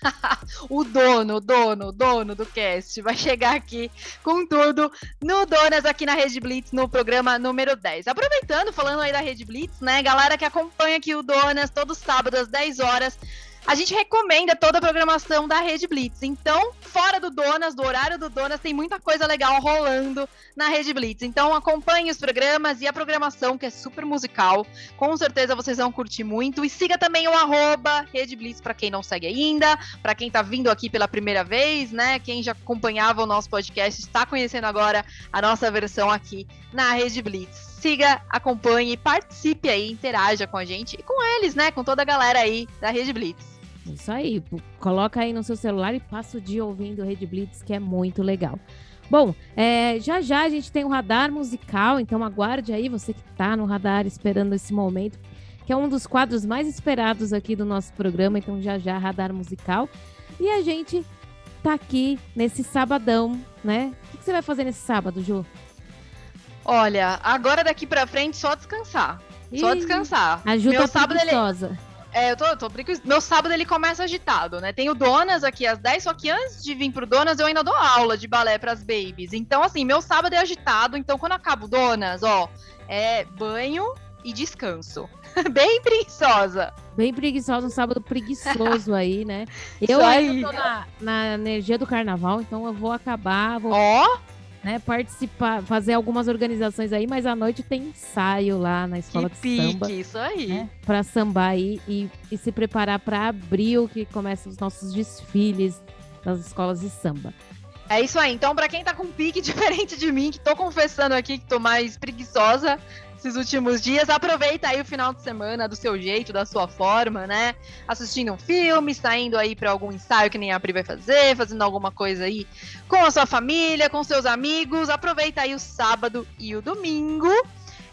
o dono, o dono, o dono do cast vai chegar aqui com tudo no Donas aqui na Rede Blitz no programa número 10. Aproveitando, falando aí da Rede Blitz, né, galera que acompanha aqui o Donas todo sábado às 10 horas, a gente recomenda toda a programação da Rede Blitz. Então, fora do Donas, do horário do Donas, tem muita coisa legal rolando na Rede Blitz. Então, acompanhe os programas e a programação, que é super musical. Com certeza vocês vão curtir muito. E siga também o arroba Rede Blitz para quem não segue ainda, para quem tá vindo aqui pela primeira vez, né? Quem já acompanhava o nosso podcast está conhecendo agora a nossa versão aqui na Rede Blitz siga, acompanhe, participe aí, interaja com a gente e com eles, né? Com toda a galera aí da Rede Blitz. Isso aí, coloca aí no seu celular e passa o dia ouvindo Rede Blitz, que é muito legal. Bom, é, já já a gente tem o radar musical, então aguarde aí, você que tá no radar esperando esse momento, que é um dos quadros mais esperados aqui do nosso programa, então já já radar musical. E a gente tá aqui nesse sabadão, né? O que você vai fazer nesse sábado, Ju? Olha, agora daqui pra frente só descansar. Só Ih, descansar. A Ju Meu tá sábado ele, preguiçosa. É, eu tô, tô preguiçosa. Meu sábado ele começa agitado, né? Tem o Donas aqui às 10, só que antes de vir pro Donas eu ainda dou aula de balé pras babies. Então, assim, meu sábado é agitado. Então, quando acaba o Donas, ó, é banho e descanso. Bem preguiçosa. Bem preguiçosa, um sábado preguiçoso aí, né? Isso Eu aí. ainda tô na, na energia do carnaval, então eu vou acabar, vou Ó, né, participar, fazer algumas organizações aí, mas à noite tem ensaio lá na que escola de pique, samba, isso aí. né? Pra sambar aí e, e se preparar para abril, que começam os nossos desfiles das escolas de samba. É isso aí. Então, pra quem tá com pique diferente de mim, que tô confessando aqui que tô mais preguiçosa esses últimos dias, aproveita aí o final de semana do seu jeito, da sua forma, né? Assistindo um filme, saindo aí pra algum ensaio que nem a Pri vai fazer, fazendo alguma coisa aí com a sua família, com seus amigos. Aproveita aí o sábado e o domingo.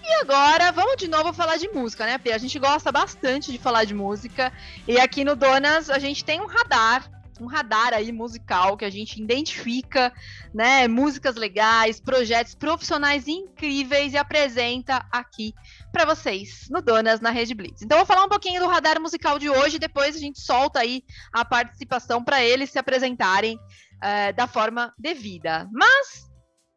E agora, vamos de novo falar de música, né, Pri? A gente gosta bastante de falar de música. E aqui no Donas, a gente tem um radar um radar aí musical que a gente identifica, né, músicas legais, projetos profissionais incríveis e apresenta aqui para vocês no Donas na Rede Blitz. Então vou falar um pouquinho do radar musical de hoje, depois a gente solta aí a participação para eles se apresentarem eh, da forma devida. Mas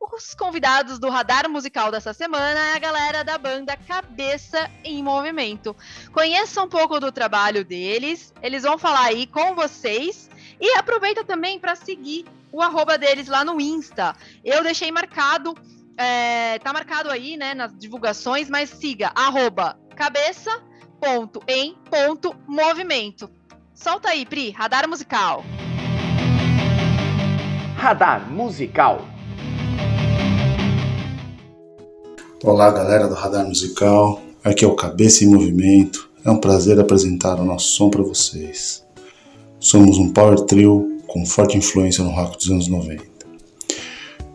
os convidados do radar musical dessa semana é a galera da banda Cabeça em Movimento. Conheça um pouco do trabalho deles, eles vão falar aí com vocês e aproveita também para seguir o arroba deles lá no Insta. Eu deixei marcado, é, tá marcado aí, né, nas divulgações, mas siga arroba cabeça.em.movimento. Solta aí, Pri, radar musical. Radar musical. Olá, galera do Radar Musical. Aqui é o Cabeça em Movimento. É um prazer apresentar o nosso som para vocês. Somos um power trio com forte influência no rock dos anos 90.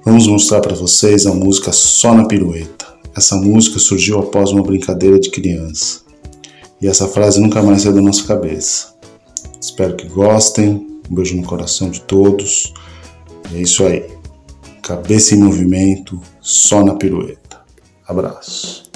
Vamos mostrar para vocês a música Só na Pirueta. Essa música surgiu após uma brincadeira de criança. E essa frase nunca mais saiu da nossa cabeça. Espero que gostem. Um beijo no coração de todos. E é isso aí. Cabeça em movimento, só na pirueta. Abraço.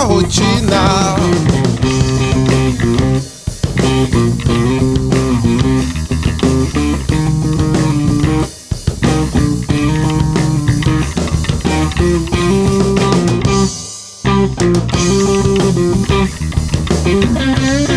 a rotina. Música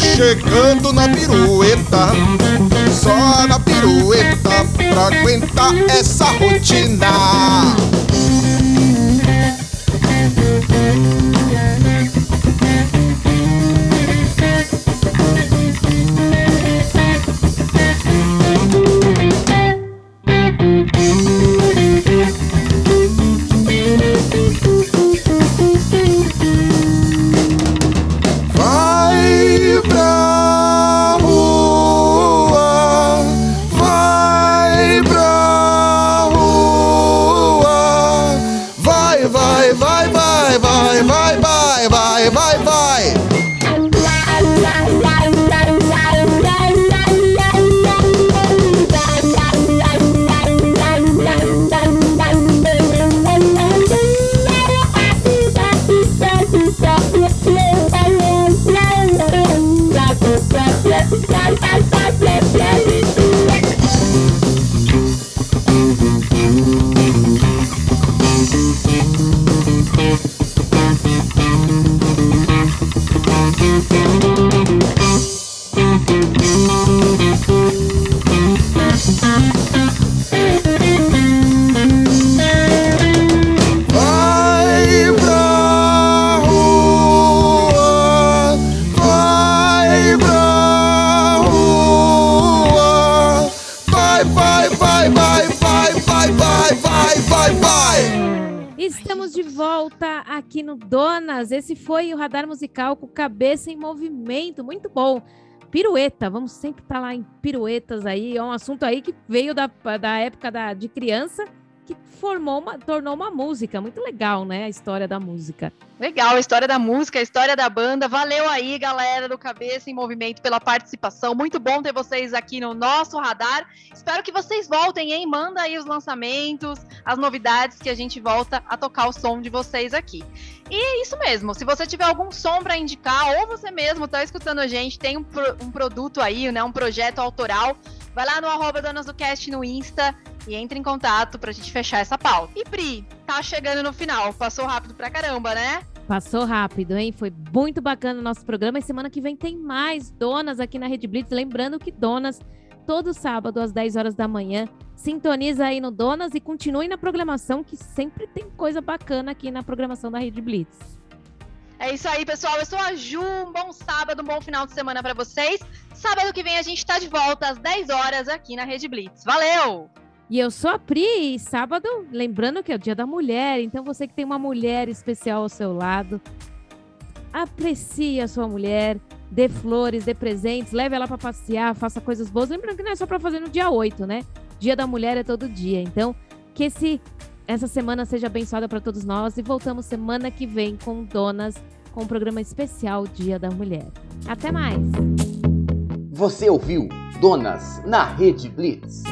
chegando na pirueta. Só na pirueta pra aguentar essa rotina. Estamos de volta aqui no Donas. Esse foi o Radar Musical com cabeça em movimento. Muito bom. Pirueta, vamos sempre estar lá em piruetas aí. É um assunto aí que veio da, da época da, de criança, que formou uma, tornou uma música. Muito legal, né? A história da música. Legal, a história da música, a história da banda. Valeu aí, galera do Cabeça em Movimento, pela participação. Muito bom ter vocês aqui no nosso radar. Espero que vocês voltem, hein? Manda aí os lançamentos, as novidades que a gente volta a tocar o som de vocês aqui. E é isso mesmo. Se você tiver algum som para indicar, ou você mesmo está escutando a gente, tem um, pro- um produto aí, né? Um projeto autoral. Vai lá no arroba Donas do Cast no Insta e entre em contato pra gente fechar essa pauta. E Pri, tá chegando no final. Passou rápido pra caramba, né? Passou rápido, hein? Foi muito bacana o nosso programa. E semana que vem tem mais donas aqui na Rede Blitz. Lembrando que donas, todo sábado às 10 horas da manhã. Sintoniza aí no Donas e continue na programação, que sempre tem coisa bacana aqui na programação da Rede Blitz. É isso aí, pessoal. Eu sou a Ju. Um bom sábado, um bom final de semana pra vocês. Sábado que vem a gente tá de volta às 10 horas aqui na Rede Blitz. Valeu! E eu sou a Pri, e sábado, lembrando que é o Dia da Mulher, então você que tem uma mulher especial ao seu lado, aprecie a sua mulher, dê flores, dê presentes, leve ela para passear, faça coisas boas. Lembrando que não é só para fazer no dia 8, né? Dia da Mulher é todo dia. Então, que esse essa semana seja abençoada para todos nós e voltamos semana que vem com Donas, com um programa especial Dia da Mulher. Até mais. Você ouviu Donas na Rede Blitz.